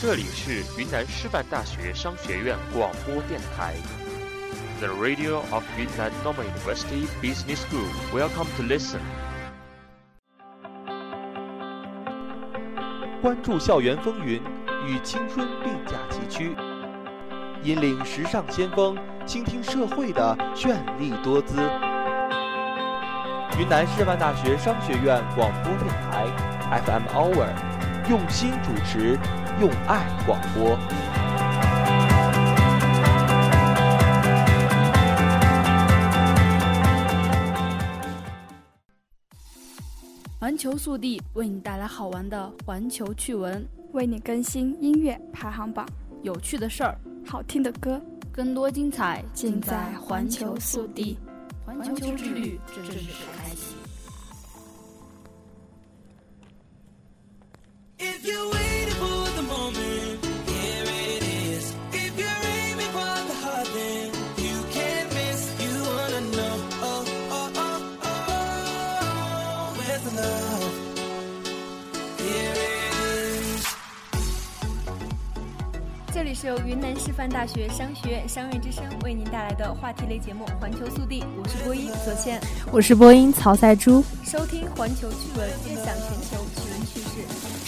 这里是云南师范大学商学院广播电台，The Radio of Yunnan Normal University Business School. Welcome to listen. 关注校园风云，与青春并驾齐驱，引领时尚先锋，倾听社会的绚丽多姿。云南师范大学商学院广播电台 FM Hour，用心主持，用爱广播。环球速递为你带来好玩的环球趣闻，为你更新音乐排行榜，有趣的事儿，好听的歌，更多精彩尽在环球速递。环球之旅正式这里是由云南师范大学商学院商业之声为您带来的话题类节目《环球速递》，我是播音左倩，我是播音曹赛珠。收听环球趣闻，分享全球趣事。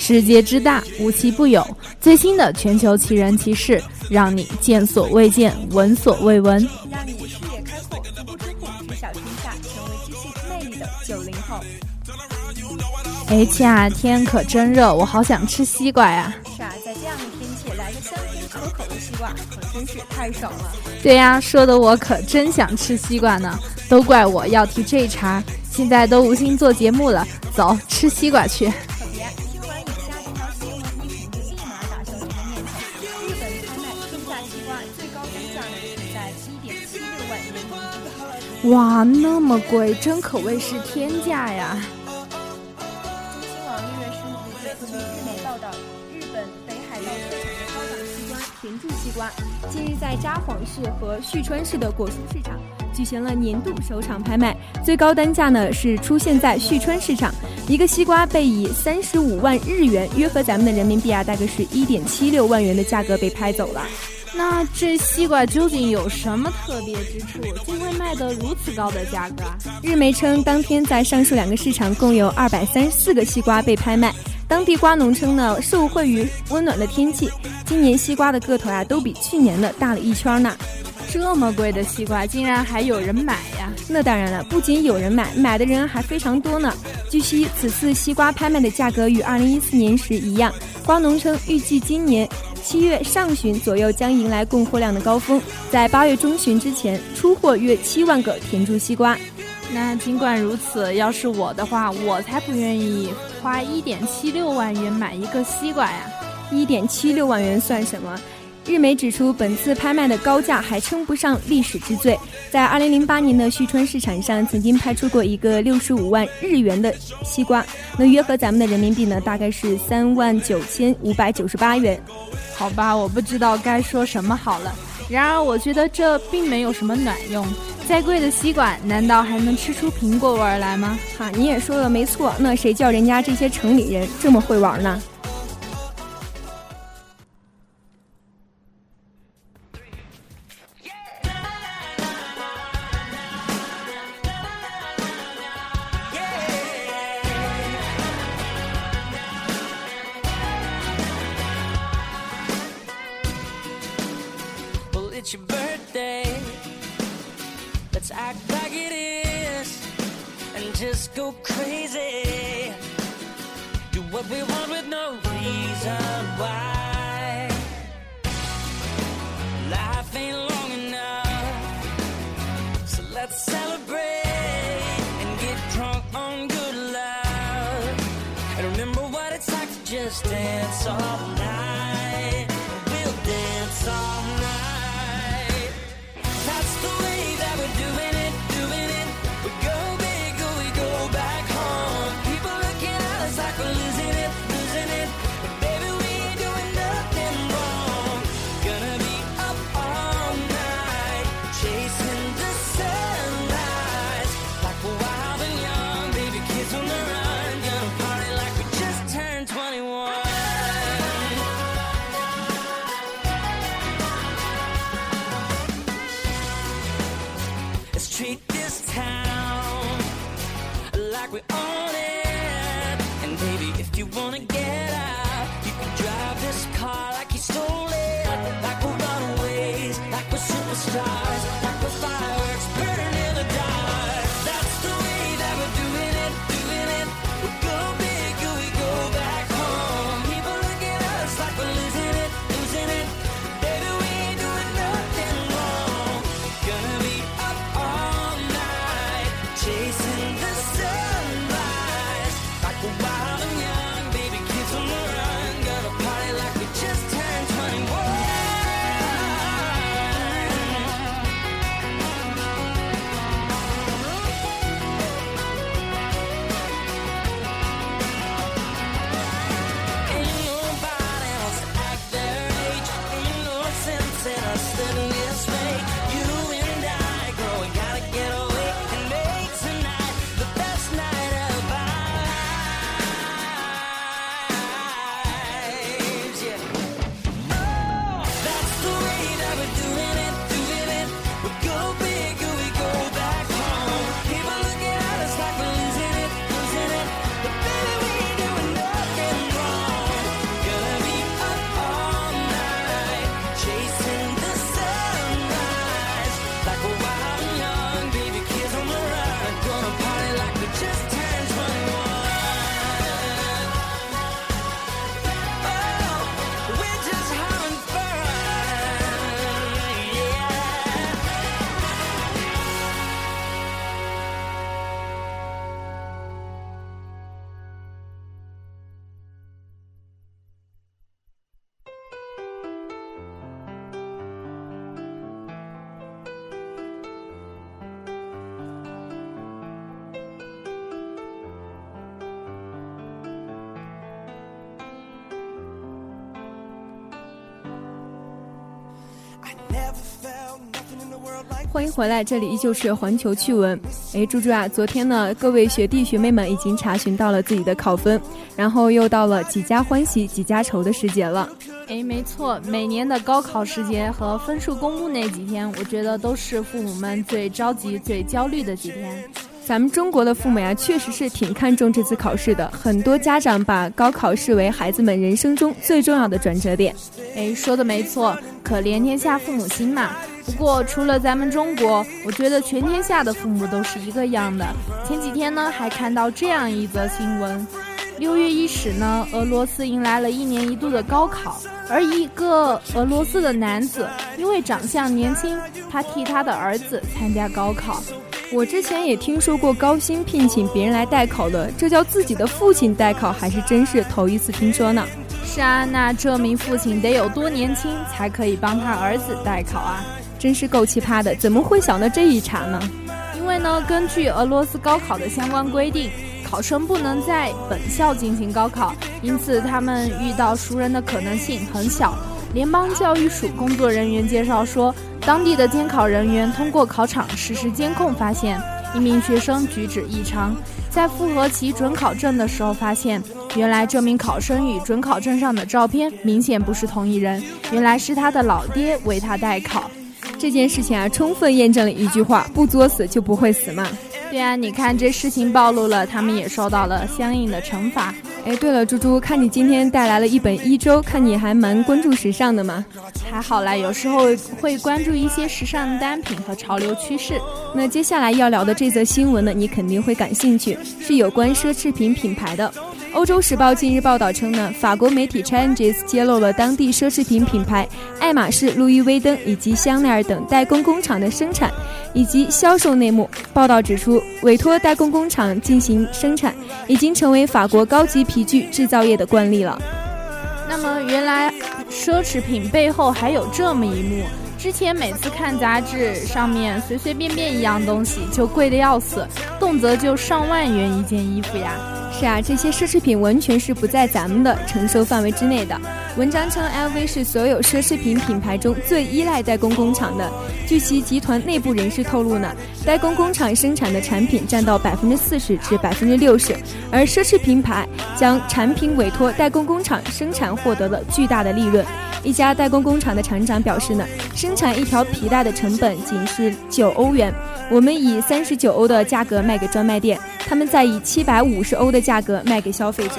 世界之大，无奇不有，最新的全球奇人奇事，让你见所未见，闻所未闻，让你视野开阔，足不出户，知晓天下，成为知性魅力的九零后。哎，亲啊，天可真热，我好想吃西瓜呀！是啊，在这样的天气，来个香甜可口的西瓜，可真是太爽了。对呀，说的我可真想吃西瓜呢。都怪我要提这茬，现在都无心做节目了，走，吃西瓜去。哇，那么贵，真可谓是天价呀！中新网六月十五日据日媒报道，日本北海道特产的高档西瓜田柱西瓜，近日在札幌市和旭川市的果蔬市场举行了年度首场拍卖，最高单价呢是出现在旭川市场，一个西瓜被以三十五万日元，约合咱们的人民币啊，大概是一点七六万元的价格被拍走了。那这西瓜究竟有什么特别之处，竟会卖得如此高的价格啊？日媒称，当天在上述两个市场共有二百三十四个西瓜被拍卖。当地瓜农称呢，受惠于温暖的天气，今年西瓜的个头啊都比去年的大了一圈呢。这么贵的西瓜，竟然还有人买呀？那当然了，不仅有人买，买的人还非常多呢。据悉，此次西瓜拍卖的价格与二零一四年时一样。瓜农称，预计今年七月上旬左右将迎来供货量的高峰，在八月中旬之前出货约七万个甜猪西瓜。那尽管如此，要是我的话，我才不愿意花一点七六万元买一个西瓜呀！一点七六万元算什么？日媒指出，本次拍卖的高价还称不上历史之最。在二零零八年的旭川市场上，曾经拍出过一个六十五万日元的西瓜，那约合咱们的人民币呢，大概是三万九千五百九十八元。好吧，我不知道该说什么好了。然而，我觉得这并没有什么卵用。再贵的西瓜，难道还能吃出苹果味儿来吗？哈，你也说的没错。那谁叫人家这些城里人这么会玩呢？treat 欢迎回来，这里依旧是环球趣闻。哎，猪猪啊，昨天呢，各位学弟学妹们已经查询到了自己的考分，然后又到了几家欢喜几家愁的时节了。哎，没错，每年的高考时节和分数公布那几天，我觉得都是父母们最着急、最焦虑的几天。咱们中国的父母呀，确实是挺看重这次考试的，很多家长把高考视为孩子们人生中最重要的转折点。哎，说的没错，可怜天下父母心嘛。不过，除了咱们中国，我觉得全天下的父母都是一个样的。前几天呢，还看到这样一则新闻：六月伊始呢，俄罗斯迎来了一年一度的高考，而一个俄罗斯的男子因为长相年轻，他替他的儿子参加高考。我之前也听说过高薪聘请别人来代考的，这叫自己的父亲代考，还是真是头一次听说呢？是啊，那这名父亲得有多年轻才可以帮他儿子代考啊？真是够奇葩的，怎么会想到这一茬呢？因为呢，根据俄罗斯高考的相关规定，考生不能在本校进行高考，因此他们遇到熟人的可能性很小。联邦教育署工作人员介绍说，当地的监考人员通过考场实时监控发现，一名学生举止异常，在复核其准考证的时候发现，原来这名考生与准考证上的照片明显不是同一人，原来是他的老爹为他代考。这件事情啊，充分验证了一句话：不作死就不会死嘛。对啊，你看这事情暴露了，他们也受到了相应的惩罚。哎，对了，猪猪，看你今天带来了一本一周，看你还蛮关注时尚的嘛。还好啦，有时候会关注一些时尚单品和潮流趋势。那接下来要聊的这则新闻呢，你肯定会感兴趣，是有关奢侈品品牌的。欧洲时报近日报道称呢，法国媒体 Challenges 揭露了当地奢侈品品牌爱马仕、路易威登以及香奈儿等代工工厂的生产以及销售内幕。报道指出，委托代工工厂进行生产已经成为法国高级皮具制造业的惯例了。那么，原来奢侈品背后还有这么一幕。之前每次看杂志，上面随随便便一样东西就贵的要死，动辄就上万元一件衣服呀。是啊，这些奢侈品完全是不在咱们的承受范围之内的。文章称，LV 是所有奢侈品品牌中最依赖代工工厂的。据其集团内部人士透露呢，代工工厂生产的产品占到百分之四十至百分之六十，而奢侈品牌将产品委托代工工厂生产，获得了巨大的利润。一家代工工厂的厂长表示呢，生产一条皮带的成本仅是九欧元，我们以三十九欧的价格卖给专卖店，他们再以七百五十欧的价格卖给消费者。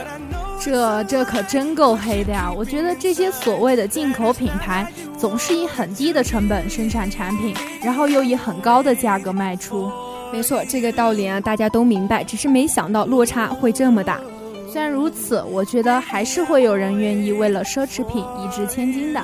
这这可真够黑的呀！我觉得这些所谓的进口品牌，总是以很低的成本生产产品，然后又以很高的价格卖出。没错，这个道理啊，大家都明白，只是没想到落差会这么大。虽然如此，我觉得还是会有人愿意为了奢侈品一掷千金的。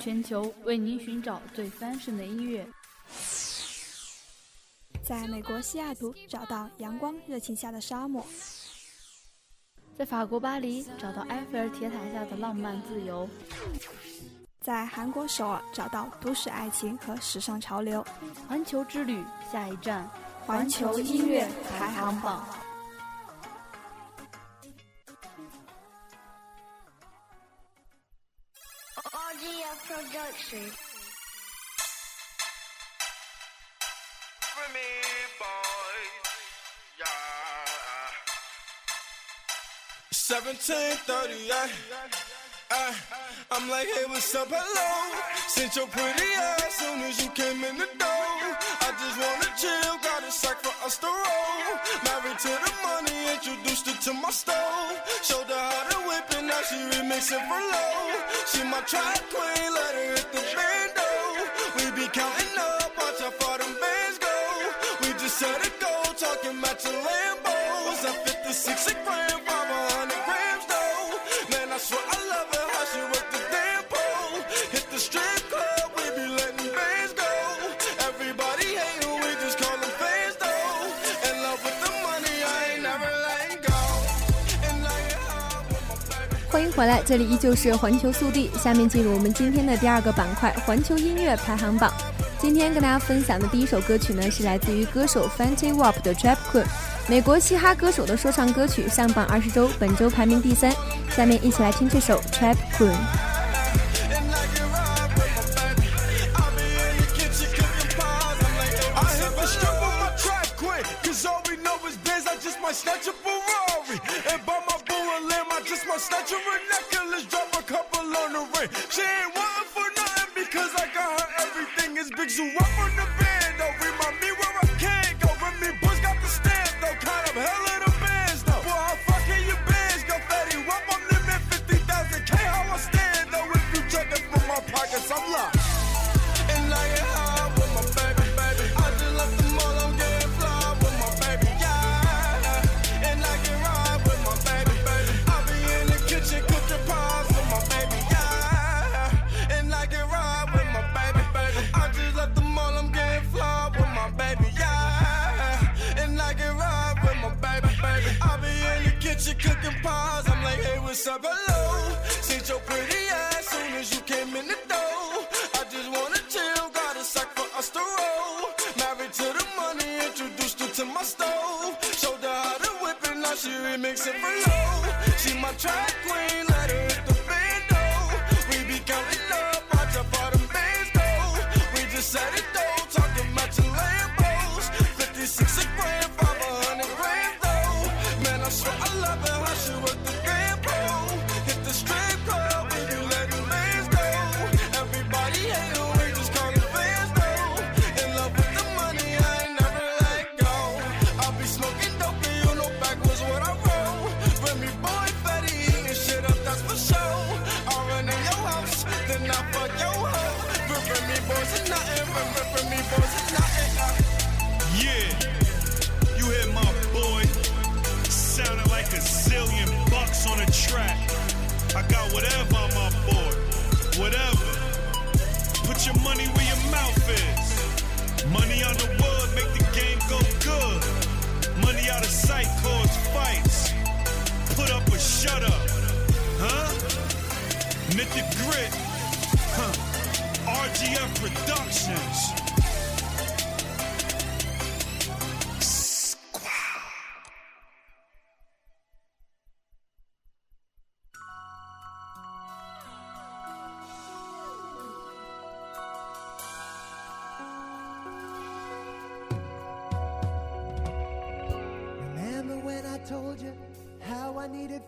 全球为您寻找最 fashion 的音乐，在美国西雅图找到阳光热情下的沙漠，在法国巴黎找到埃菲尔铁塔下的浪漫自由，在韩国首尔找到都市爱情和时尚潮流。环球之旅下一站，环球音乐排行榜。Production. For me, boy, yeah. 1738, uh, I'm like, hey, what's up, hello? Since your pretty ass soon as you came in the door. I just wanna chill, got a sack for us to roll. Married to the money, introduced her to my stove. Showed her how to whip it, now she remixing for low. She my track queen, let her hit the bando. We be counting up, watch how far them bands go. We just set it go, talking matching Lambos. At 56 a gram, 500回来，这里依旧是环球速递。下面进入我们今天的第二个板块——环球音乐排行榜。今天跟大家分享的第一首歌曲呢，是来自于歌手 Fenty Wap 的《Trap Queen》，美国嘻哈歌手的说唱歌曲，上榜二十周，本周排名第三。下面一起来听这首《Trap Queen》。Her a necklace. Drop a couple on the ring. She ain't wanting for nothing because I got her everything. Is big zoo up on the band. Oh, Don't remind me to my stove. Showed her how to whip it, now she remixing for low. She my track queen, let her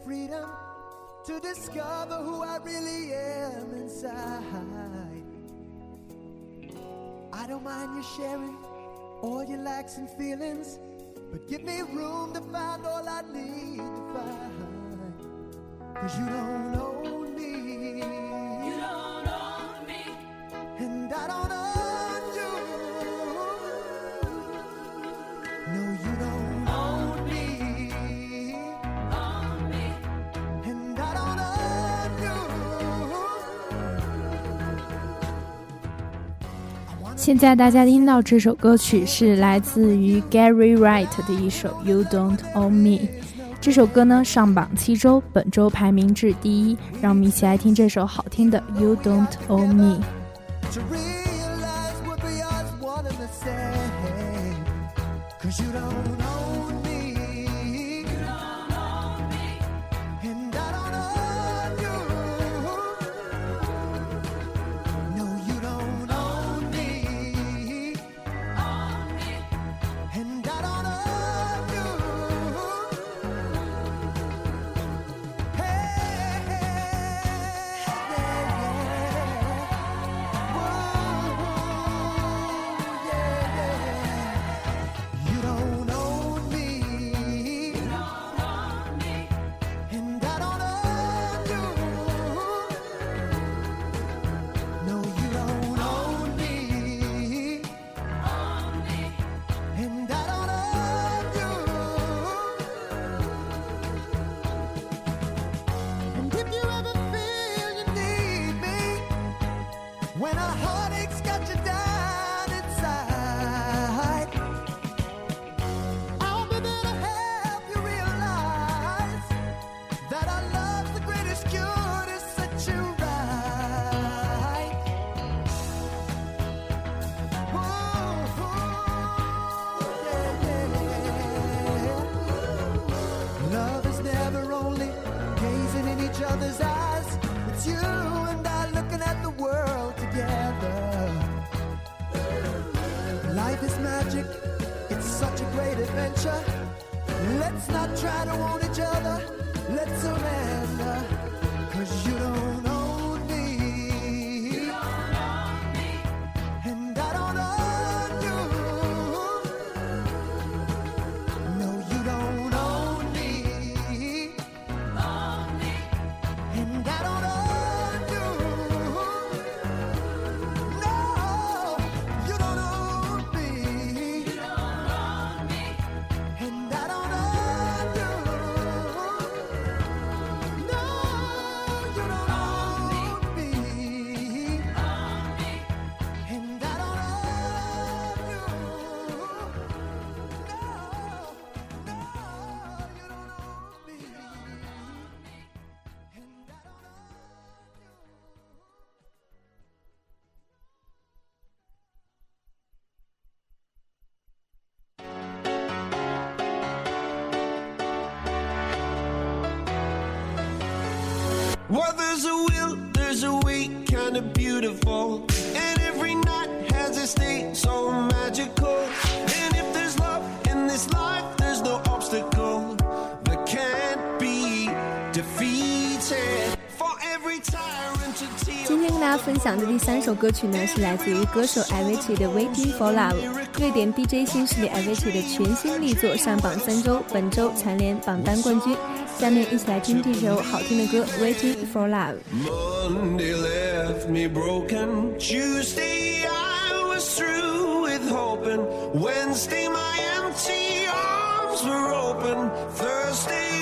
freedom to discover who I really am inside? I don't mind you sharing all your likes and feelings, but give me room to find all I need to find. Cause you don't own 现在大家听到这首歌曲是来自于 Gary Wright 的一首《You Don't Own Me》。这首歌呢上榜七周，本周排名至第一。让我们一起来听这首好听的《You Don't Own Me》。Magic. It's such a great adventure. Let's not try to own each other. Let's surrender. Cause you don't own 今天跟大家分享的第三首歌曲呢，是来自于歌手 Avicii 的《Waiting for Love》，瑞典 DJ 新势力 Avicii 的全新力作，上榜三周，本周蝉联榜单冠军。下面一起来听这首好听的歌《Waiting for Love》。Monday left me broken. Tuesday I was through with hoping. Wednesday my empty arms were open. Thursday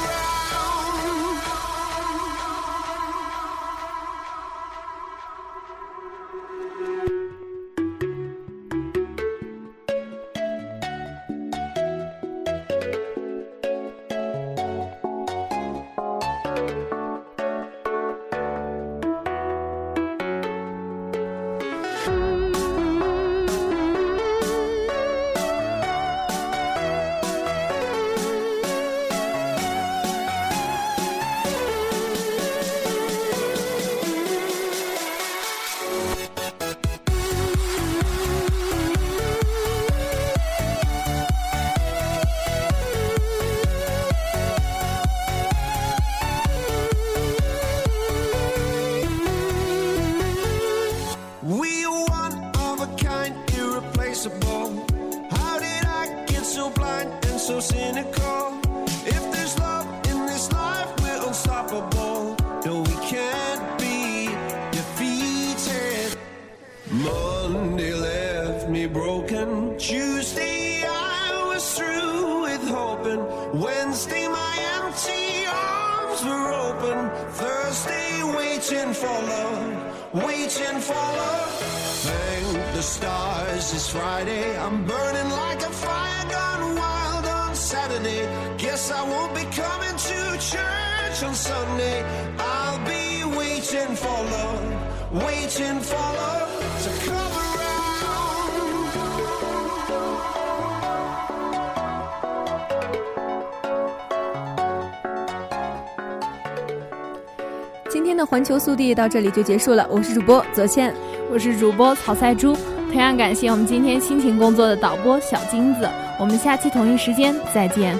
环球速递到这里就结束了，我是主播左倩。我是主播曹赛珠，同样感谢我们今天辛勤工作的导播小金子。我们下期同一时间再见。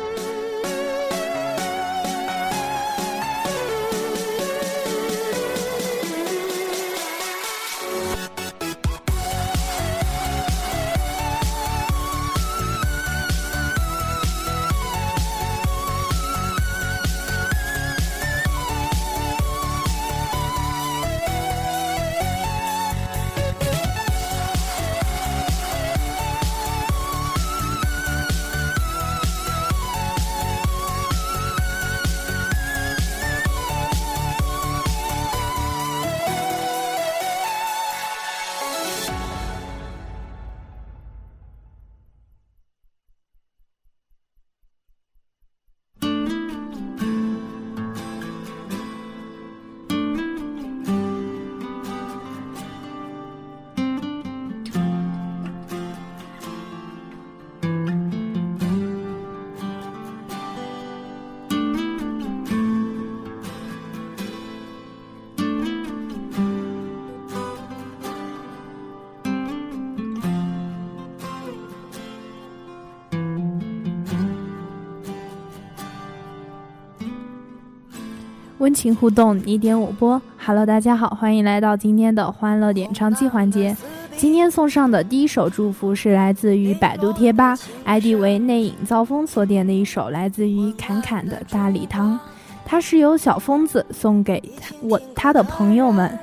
温情互动，你点我播。Hello，大家好，欢迎来到今天的欢乐点唱机环节。今天送上的第一首祝福是来自于百度贴吧，ID 为内影造风所点的一首来自于侃侃的大礼堂。它是由小疯子送给我他的朋友们，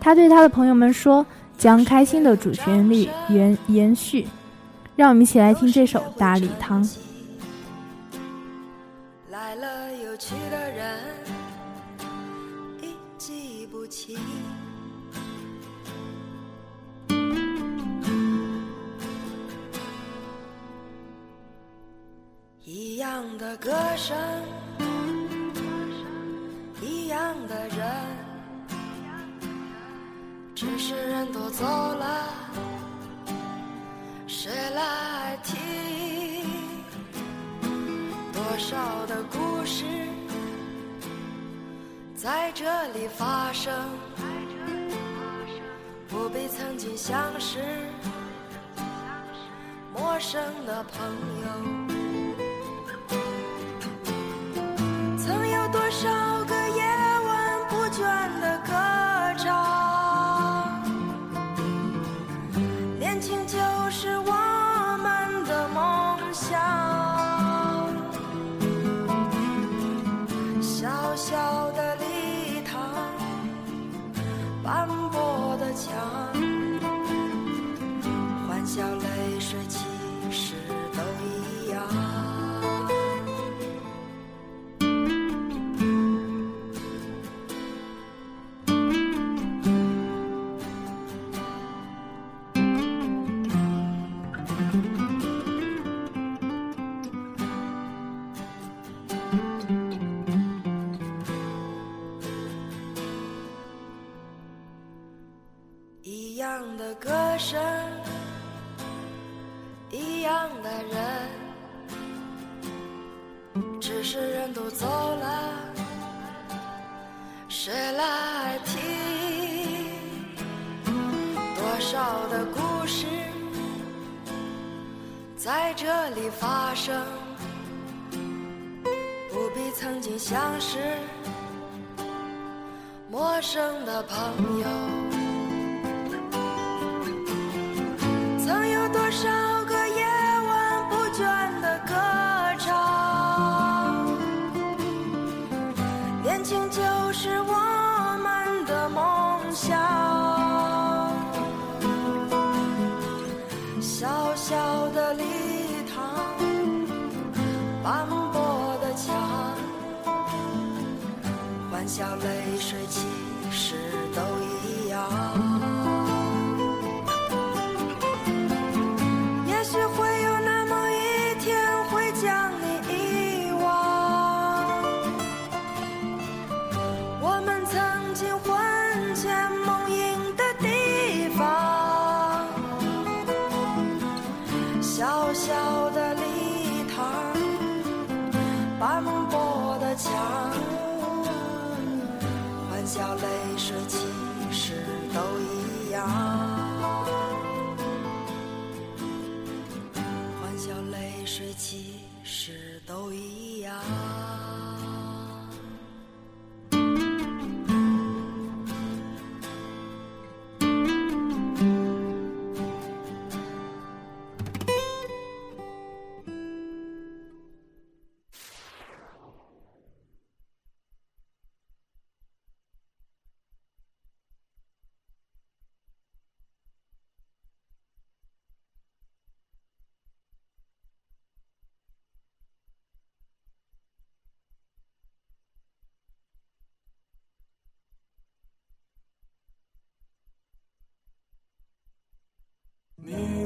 他对他的朋友们说，将开心的主旋律延延续。让我们一起来听这首大礼堂。来了又去的人，一样的歌声，一样的人，只是人都走了，谁来听？多少的故事在这里发生，不必曾经相识，陌生的朋友。有像是，陌生的朋友。笑泪水其实都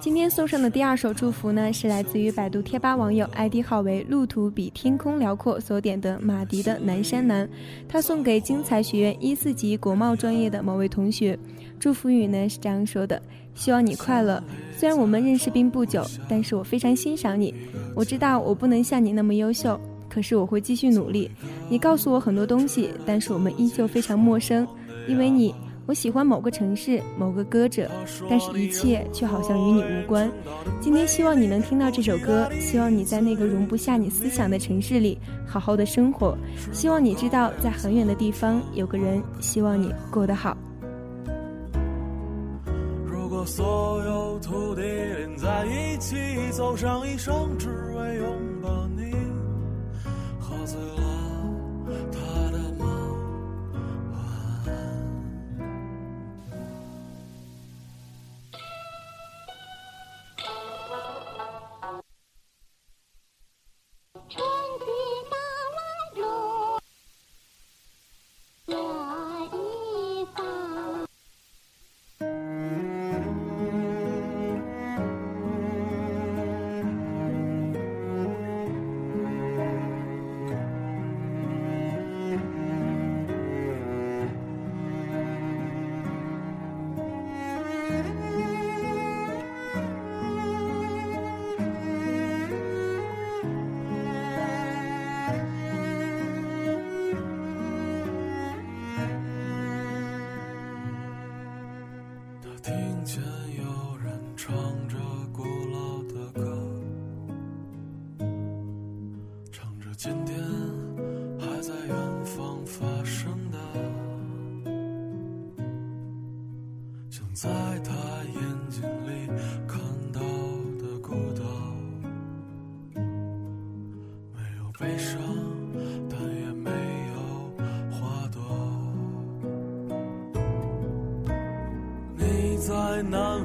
今天送上的第二首祝福呢，是来自于百度贴吧网友 ID 号为“路途比天空辽阔”所点的马迪的《南山南》，他送给精彩学院一四级国贸专业的某位同学。祝福语呢是这样说的：希望你快乐。虽然我们认识并不久，但是我非常欣赏你。我知道我不能像你那么优秀，可是我会继续努力。你告诉我很多东西，但是我们依旧非常陌生，因为你。我喜欢某个城市，某个歌者，但是一切却好像与你无关。今天希望你能听到这首歌，希望你在那个容不下你思想的城市里好好的生活。希望你知道，在很远的地方有个人希望你过得好。如果所有土地连在一起，走上一生只为拥抱你，喝醉了他这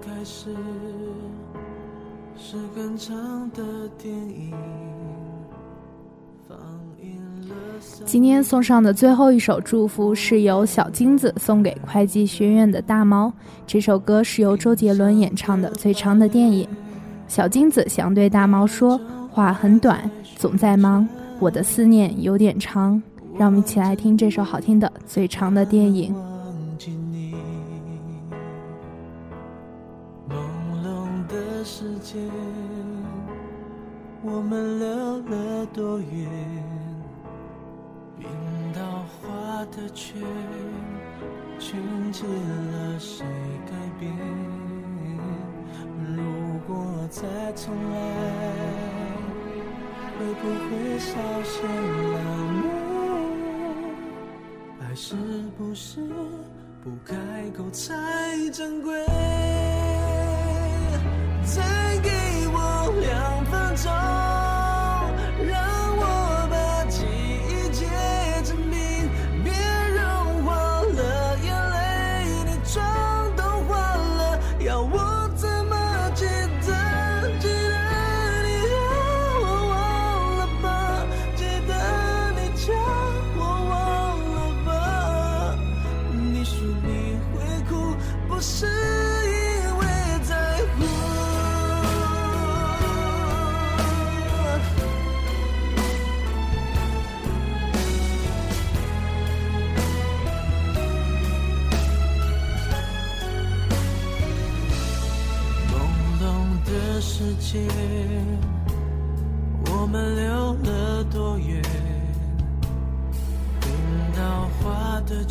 开始是很长的电影，放映了今天送上的最后一首祝福是由小金子送给会计学院的大猫。这首歌是由周杰伦演唱的《最长的电影》。小金子想对大猫说：“话很短，总在忙，我的思念有点长。”让我们一起来听这首好听的《最长的电影》。我们溜了多远？冰刀划的圈，圈起了谁改变？如果再重来，会不会少些浪漫？爱是不是不开口才珍贵？再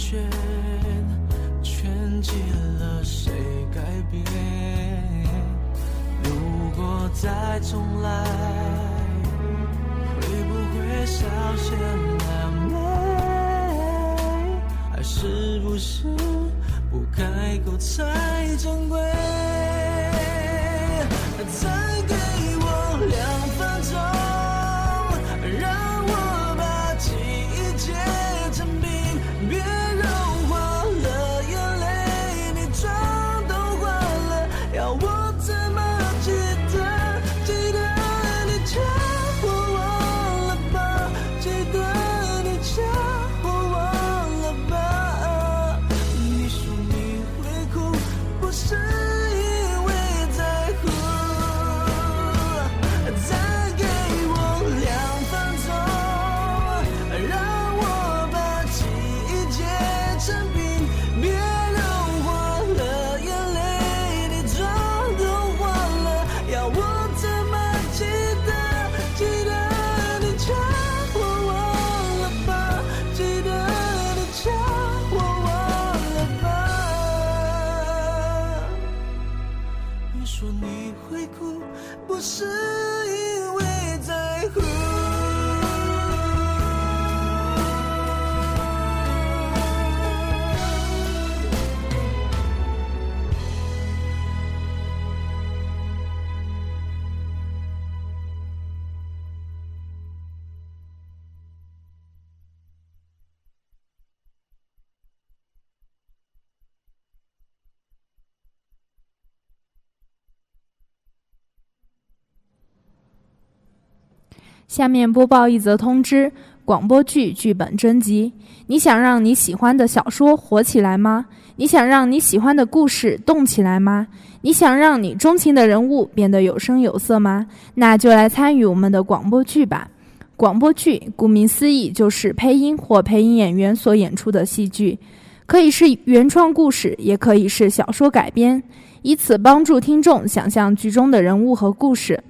圈，圈起了谁改变？如果再重来，会不会少些狼狈？还是不是不开口才珍贵？再不是因为在乎。下面播报一则通知：广播剧剧本征集。你想让你喜欢的小说火起来吗？你想让你喜欢的故事动起来吗？你想让你钟情的人物变得有声有色吗？那就来参与我们的广播剧吧。广播剧顾名思义就是配音或配音演员所演出的戏剧，可以是原创故事，也可以是小说改编，以此帮助听众想象剧中的人物和故事。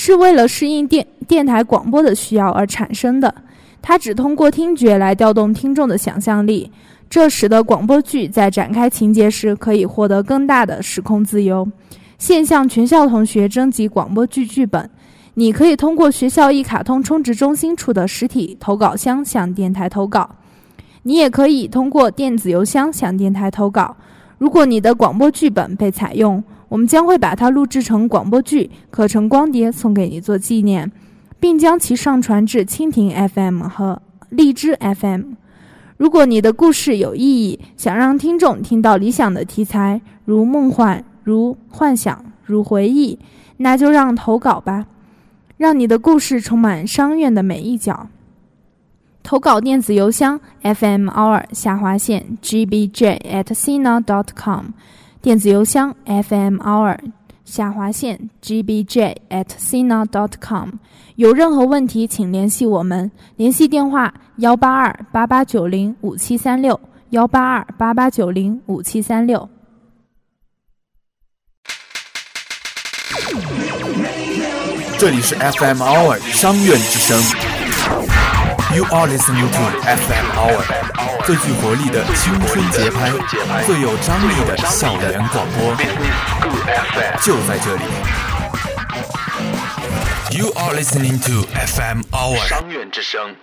是为了适应电电台广播的需要而产生的。它只通过听觉来调动听众的想象力，这使得广播剧在展开情节时可以获得更大的时空自由。现向全校同学征集广播剧剧本，你可以通过学校一卡通充值中心处的实体投稿箱向电台投稿，你也可以通过电子邮箱向电台投稿。如果你的广播剧本被采用，我们将会把它录制成广播剧，刻成光碟送给你做纪念，并将其上传至蜻蜓 FM 和荔枝 FM。如果你的故事有意义，想让听众听到理想的题材，如梦幻、如幻想，如回忆，那就让投稿吧，让你的故事充满商院的每一角。投稿电子邮箱 fmr 下划线 gbj at sina dot com，电子邮箱：fm hour 下划线 gbj at sina dot com。有任何问题，请联系我们，联系电话：幺八二八八九零五七三六，幺八二八八九零五七三六。这里是 FM Hour 商院之声。You are listening to FM Hour，最具活力的青春节拍，最有张力的校园广播，就在这里。You are listening to FM Hour 商院之声。